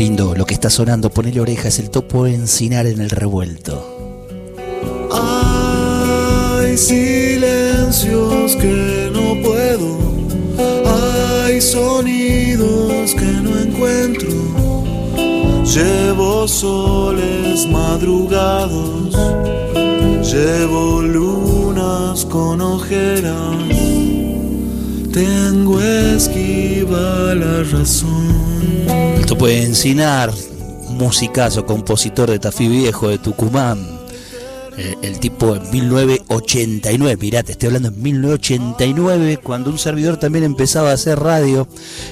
Lindo lo que está sonando. Ponele orejas, el topo encinar en el revuelto. Hay silencios que no puedo, hay sonidos que no encuentro. Llevo soles madrugados, llevo lunas con ojeras. Tengo esquiva la razón. El topo encinar, musicazo, compositor de Tafí Viejo de Tucumán. Eh, el tipo en 1989, mirá, te estoy hablando en 1989, cuando un servidor también empezaba a hacer radio.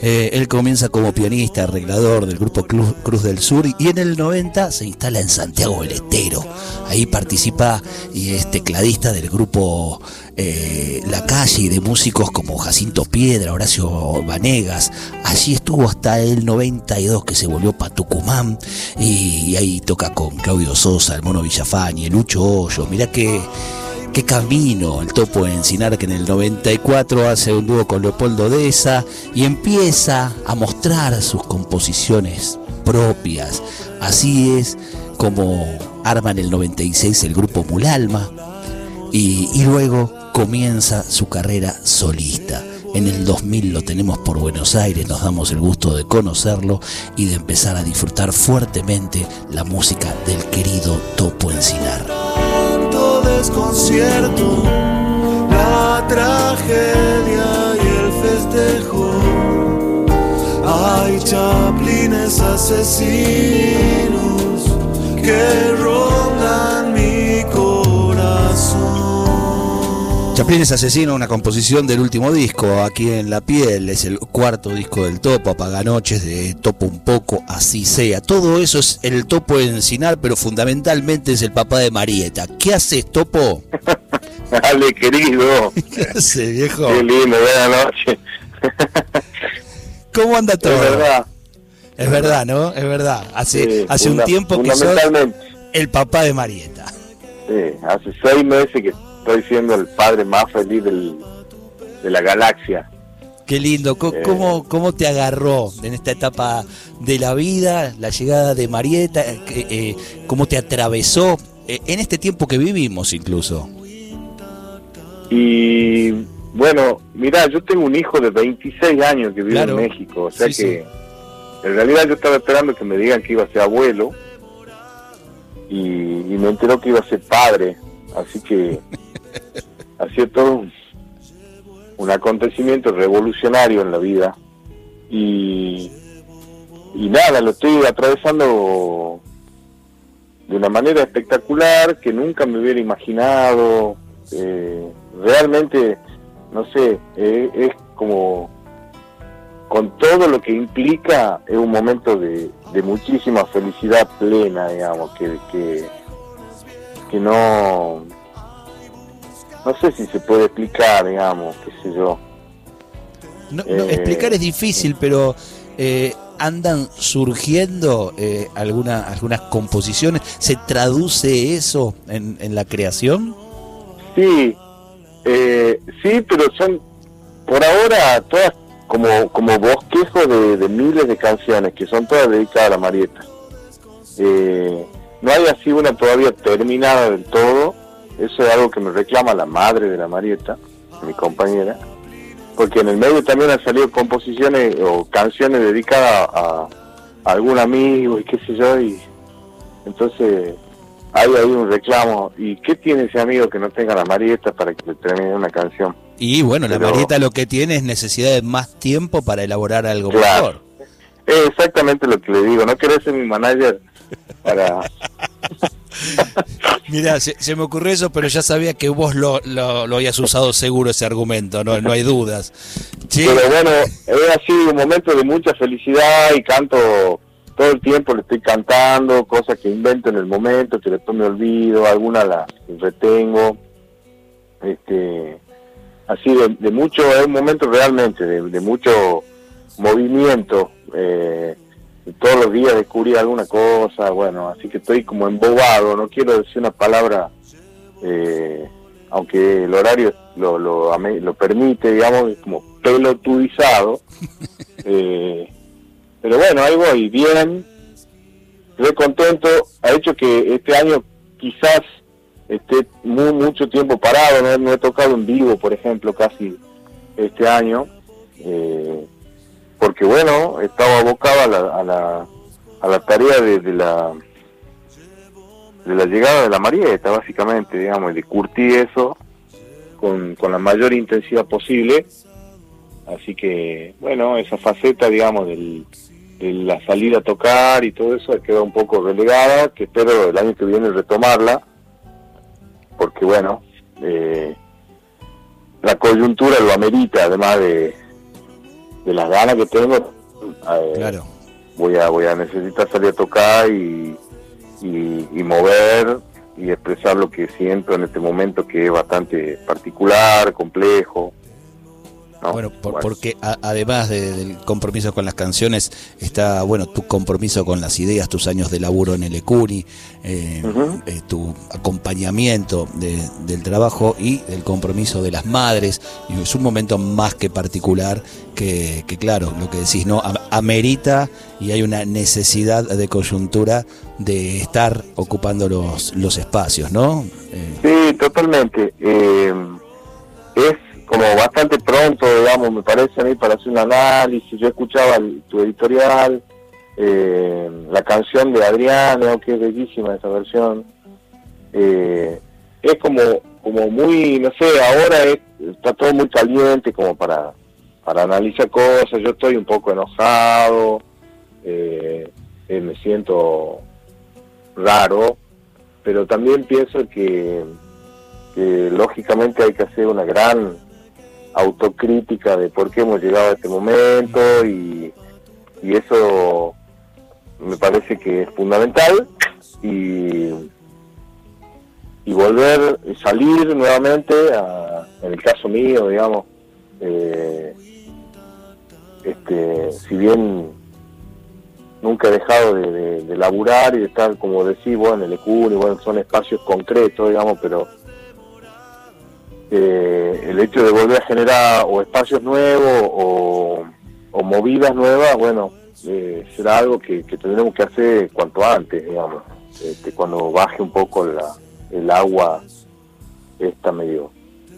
Eh, él comienza como pianista, arreglador del grupo Cruz, Cruz del Sur y en el 90 se instala en Santiago del Estero. Ahí participa y es tecladista del grupo eh, La Calle y de músicos como Jacinto Piedra, Horacio Vanegas. Allí estuvo hasta el 92 que se volvió para Tucumán y, ahí toca con Claudio Sosa, el Mono Villafañe, Lucho Hoyo. Mirá qué, qué camino el topo en Encinar que en el 94 hace un dúo con Leopoldo Deza y empieza a mostrar sus composiciones propias. Así es como arma en el 96 el grupo Mulalma y, luego comienza su carrera solista. En el 2000 lo tenemos por Buenos Aires, nos damos el gusto de conocerlo y de empezar a disfrutar fuertemente la música del querido Topo Encinar. Desconcierto, la tragedia y el festejo. Hay chaplines asesinos que corazón. Chaplines Asesino, una composición del último disco, aquí en La Piel, es el cuarto disco del Topo, Apaganoches, de Topo un poco, así sea. Todo eso es el Topo Encinar, pero fundamentalmente es el papá de Marieta. ¿Qué haces, Topo? Dale, querido. ¿Qué hace, viejo? Qué lindo, buenas noches. ¿Cómo anda todo? Es verdad. Es verdad, ¿no? Es verdad. Hace, Sí, hace un tiempo que sos el papá de Marieta. Sí, hace seis meses que estoy siendo el padre más feliz del- de la galaxia. Qué lindo. Co- Eh. ¿Cómo, ¿Cómo te agarró en esta etapa de la vida la llegada de Marieta? Eh, que, eh, ¿Cómo te atravesó eh, en este tiempo que vivimos incluso? Y bueno, mira, yo tengo un hijo de 26 años que vive Claro. en México, o sea Sí, que en realidad yo estaba esperando que me digan que iba a ser abuelo y, y me enteró que iba a ser padre, así que ha sido todo un, un acontecimiento revolucionario en la vida y, y nada, lo estoy atravesando de una manera espectacular que nunca me hubiera imaginado. eh, realmente, no sé, eh, es como con todo lo que implica, es un momento de, de muchísima felicidad plena, digamos, que, que, que no, no sé si se puede explicar, digamos, qué sé yo. No, no, Eh. explicar es difícil, pero eh, andan surgiendo eh, alguna- algunas composiciones. ¿Se traduce eso en, en la creación? Sí, eh, sí, pero son por ahora todas como, como bosquejo de, de miles de canciones que son todas dedicadas a la Marieta. Eh, no hay así una todavía terminada del todo. Eso es algo que me reclama la madre de la Marieta, mi compañera, porque en el medio también han salido composiciones o canciones dedicadas a, a algún amigo y qué sé yo, y entonces hay ahí un reclamo. ¿Y qué tiene ese amigo que no tenga la Marieta para que le termine una canción? Y bueno, la Marieta lo que tiene es necesidad de más tiempo para elaborar algo Claro. mejor. Es exactamente lo que le digo. No querés ser mi manager para... Mira, se, me ocurrió eso, pero ya sabía que vos lo, lo, lo habías usado seguro ese argumento, no, no hay dudas. Sí, Pero bueno, es así un momento de mucha felicidad y canto todo el tiempo le estoy cantando, cosas que invento en el momento, que después me olvido, algunas las retengo. Este, así de, mucho, es un momento realmente de, mucho movimiento. Eh, todos los días descubrir alguna cosa, bueno, así que estoy como embobado, no quiero decir una palabra, eh, aunque el horario lo, lo, lo permite, digamos, como pelotudizado. eh, pero bueno, ahí voy, bien, estoy contento, ha hecho que este año quizás esté muy, mucho tiempo parado, no, he tocado en vivo, por ejemplo, casi este año, eh, porque bueno, estaba abocado a la, a la, a la tarea de, la de la llegada de la Marieta, básicamente, digamos, de curtir eso con, con la mayor intensidad posible. Así que, bueno, esa faceta, digamos, del, la salida a tocar y todo eso queda un poco relegada, que espero el año que viene retomarla, porque bueno, eh, la coyuntura lo amerita, además de, de las ganas que tengo, eh, voy a voy a necesitar salir a tocar y, y, mover y expresar lo que siento en este momento que es bastante particular, complejo. Bueno, porque además del compromiso con las canciones, está bueno tu compromiso con las ideas, tus años de laburo en el ECUNI, eh, eh, tu acompañamiento del trabajo y el compromiso de las madres. Y es un momento más que particular que, claro, lo que decís, ¿no? Amerita y hay una necesidad de coyuntura de estar ocupando los, los espacios, ¿no? Eh, sí, totalmente. es como bastante pronto, digamos, me parece a mí para hacer un análisis. Yo escuchaba tu editorial, eh, la canción de Adrián, que es bellísima esa versión. Eh, es como como muy, no sé, ahora está todo muy caliente como para, para analizar cosas. Yo estoy un poco enojado, eh, me siento raro, pero también pienso que lógicamente hay que hacer una gran autocrítica de por qué hemos llegado a este momento y, eso me parece que es fundamental. Y, y volver, salir nuevamente, a, en el caso mío, digamos, eh, este, si bien nunca he dejado de, de, laburar y de estar, como decís, bueno, en el ECUN, y bueno, son espacios concretos, digamos, pero eh, el hecho de volver a generar o espacios nuevos o, movidas nuevas, bueno, eh, será algo que, tendremos que hacer cuanto antes, digamos, este, cuando baje un poco la, el agua esta medio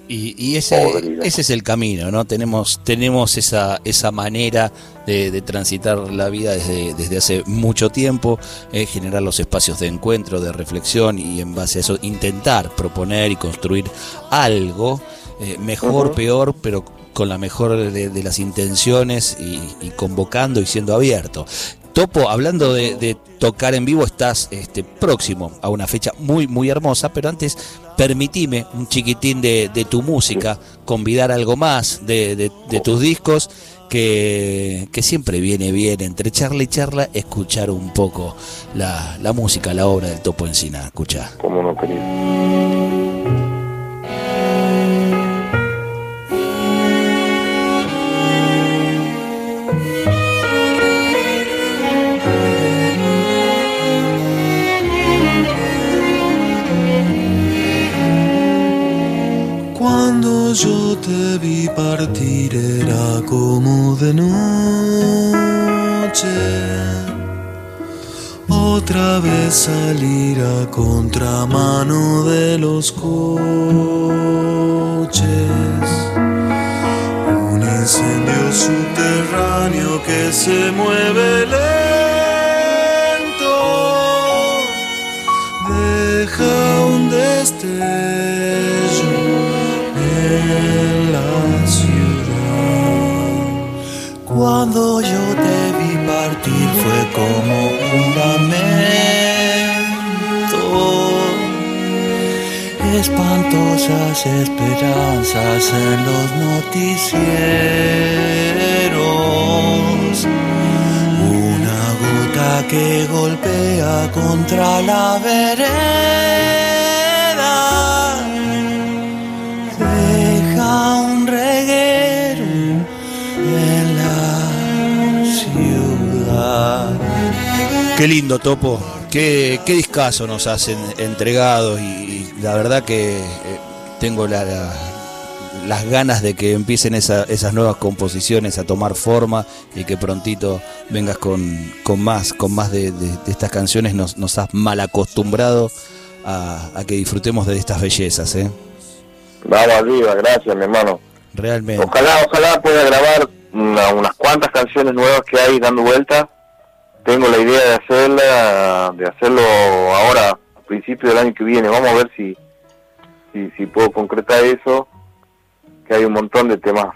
y, ese, ese es el camino, ¿no? Tenemos, tenemos esa, esa manera de, transitar la vida desde, desde hace mucho tiempo, eh, generar los espacios de encuentro, de reflexión y en base a eso intentar proponer y construir algo, eh, mejor, peor, pero con la mejor de, las intenciones y, convocando y siendo abierto. Topo, hablando de, tocar en vivo, estás este, próximo a una fecha muy, muy hermosa, pero antes permitime un chiquitín de, tu música, convidar algo más de, tus discos, que, siempre viene bien, entre charla y charla, escuchar un poco la, música, la obra del Topo Encina. Escucha. ¿Cómo no, querido? Yo te vi partir era como de noche. Otra vez salir a contramano de los coches. Un incendio subterráneo que se mueve lento. Deja un destello Espantosas esperanzas en los noticieros. Una gota que golpea contra la vereda. Deja un reguero en la ciudad. Qué lindo, Topo. Qué, qué discazo nos hacen entregados y, y la verdad que eh, tengo la, la- las ganas de que empiecen esa- esas nuevas composiciones a tomar forma y que prontito vengas con, con más, con más de, de- de estas canciones. Nos, nos has mal acostumbrado a, a que disfrutemos de estas bellezas, ¿eh? Vamos arriba, gracias, mi hermano. Realmente. Ojalá, ojalá pueda grabar una- unas cuantas canciones nuevas que hay dando vuelta. Tengo la idea de hacerla, de hacerlo ahora, a principio del año que viene. Vamos a ver si, si, si puedo concretar eso. Que hay un montón de temas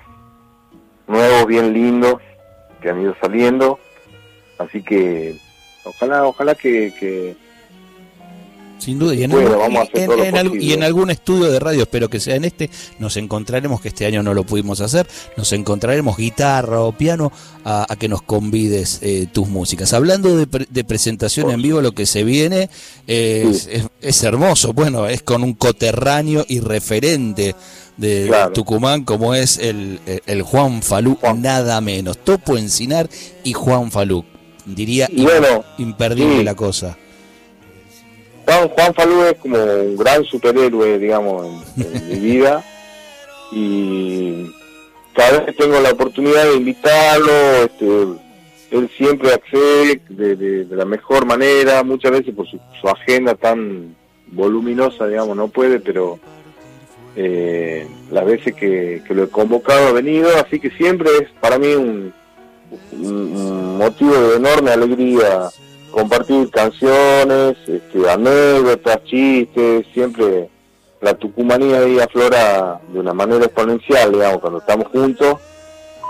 nuevos, bien lindos, que han ido saliendo. Así que ojalá, ojalá que, que, Sin duda, y en, Bueno, algún- vamos a hacer en- todo lo en algún- y en algún estudio de radio, espero que sea en este, nos encontraremos, que este año no lo pudimos hacer, nos encontraremos guitarra o piano a, a que nos convides eh, tus músicas. Hablando de, pre- de presentación en vivo, lo que se viene eh, es, Sí. es- es hermoso, bueno, es con un coterráneo y referente de Claro. Tucumán como es el, el- el Juan Falú, Juan. nada menos. Topo Encinar y Juan Falú. Diría bueno, imperdible sí. la cosa. Juan, Juan Falú es como un gran superhéroe, digamos, en, en mi vida. Y cada vez que tengo la oportunidad de invitarlo, este, él siempre accede de, de- de la mejor manera, muchas veces por su, su agenda tan voluminosa, digamos, no puede, pero eh, las veces que, que lo he convocado ha venido, así que siempre es para mí un, un- un motivo de enorme alegría compartir canciones, este, anécdotas, chistes, siempre la tucumanía ahí aflora de una manera exponencial, digamos, cuando estamos juntos,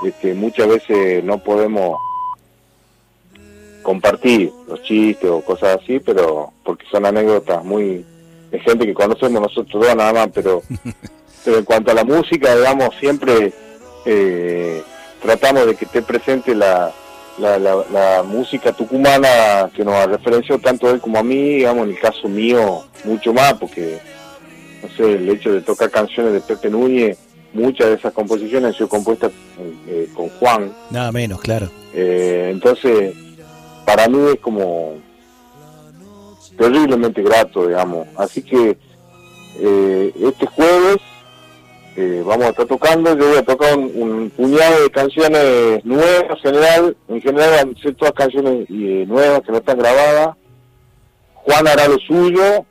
este, muchas veces no podemos compartir los chistes o cosas así, pero porque son anécdotas muy de gente que conocemos nosotros dos nada más, pero pero en cuanto a la música, digamos, siempre eh, tratamos de que esté presente la, la, la, la música tucumana que nos ha referenciado tanto a él como a mí, digamos, en el caso mío, mucho más, porque, no sé, el hecho de tocar canciones de Pepe Núñez, muchas de esas composiciones han sido compuestas eh, con Juan, Nada menos, claro. eh, entonces, para mí es como terriblemente grato, digamos. Así que eh, este jueves eh, vamos a estar tocando, yo voy a tocar un, un puñado de canciones nuevas, en general, en general van a ser todas canciones eh, nuevas que no están grabadas. Juan hará lo suyo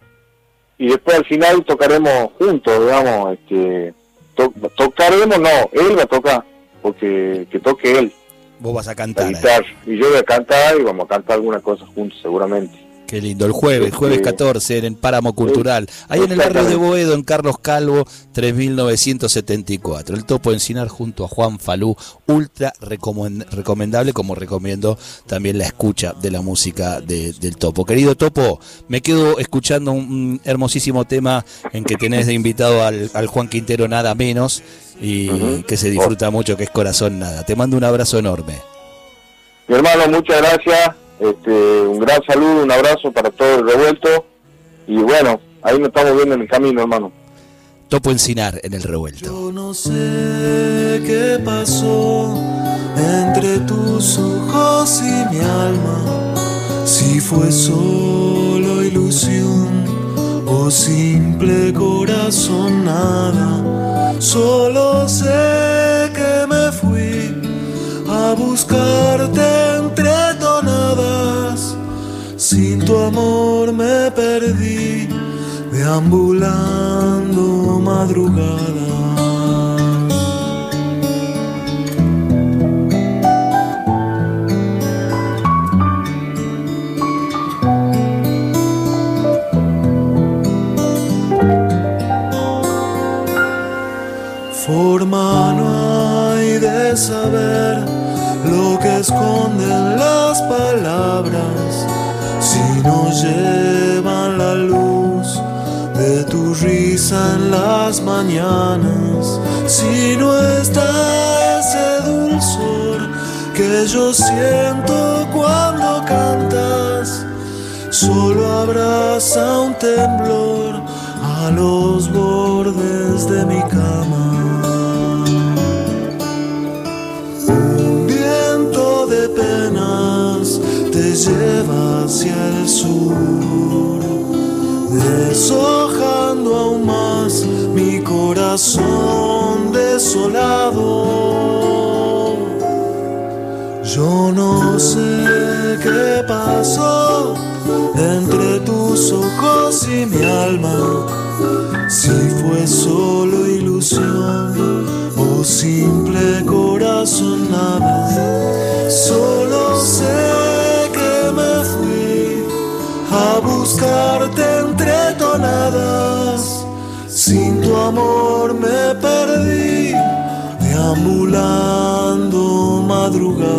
y después al final tocaremos juntos, digamos, este, to- tocaremos, no, él va a tocar, porque que toque él Vos vas a a cantar. eh. Y yo voy a cantar y vamos a cantar alguna cosa juntos seguramente. Qué lindo. El jueves, jueves Este, 14 en el Páramo Cultural. Ahí en el barrio de. Boedo, en Carlos Calvo, 3974. El Topo Encinar junto a Juan Falú. Ultra recomen- recomendable, como recomiendo también la escucha de la música de- del Topo. Querido Topo, me quedo escuchando un, hermosísimo tema en que tenés de invitado al, al Juan Quintero nada menos y que se disfruta mucho, que es Corazón Nada. Te mando un abrazo enorme. Mi hermano, muchas gracias. Este, un gran saludo, un abrazo para todo el revuelto. Y bueno, ahí nos estamos viendo en el camino, hermano. Topo Encinar en el revuelto. Yo no sé qué pasó entre tus ojos y mi alma, si fue solo ilusión o simple corazón nada. Solo sé que me fui a buscarte amor me perdí, deambulando madrugadas. Forma no hay de saber lo que esconden las palabras si no llevan la luz de tu risa en las mañanas, si no está ese dulzor que yo siento cuando cantas solo abraza un temblor a los bordes de mi cama. Corazón desolado. Yo no sé qué pasó entre tus ojos y mi alma, si fue solo ilusión o simple corazón nada. Solo sé que me fui a buscarte entre tonadas, sin tu amor deambulando madrugada.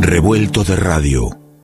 Revuelto de radio.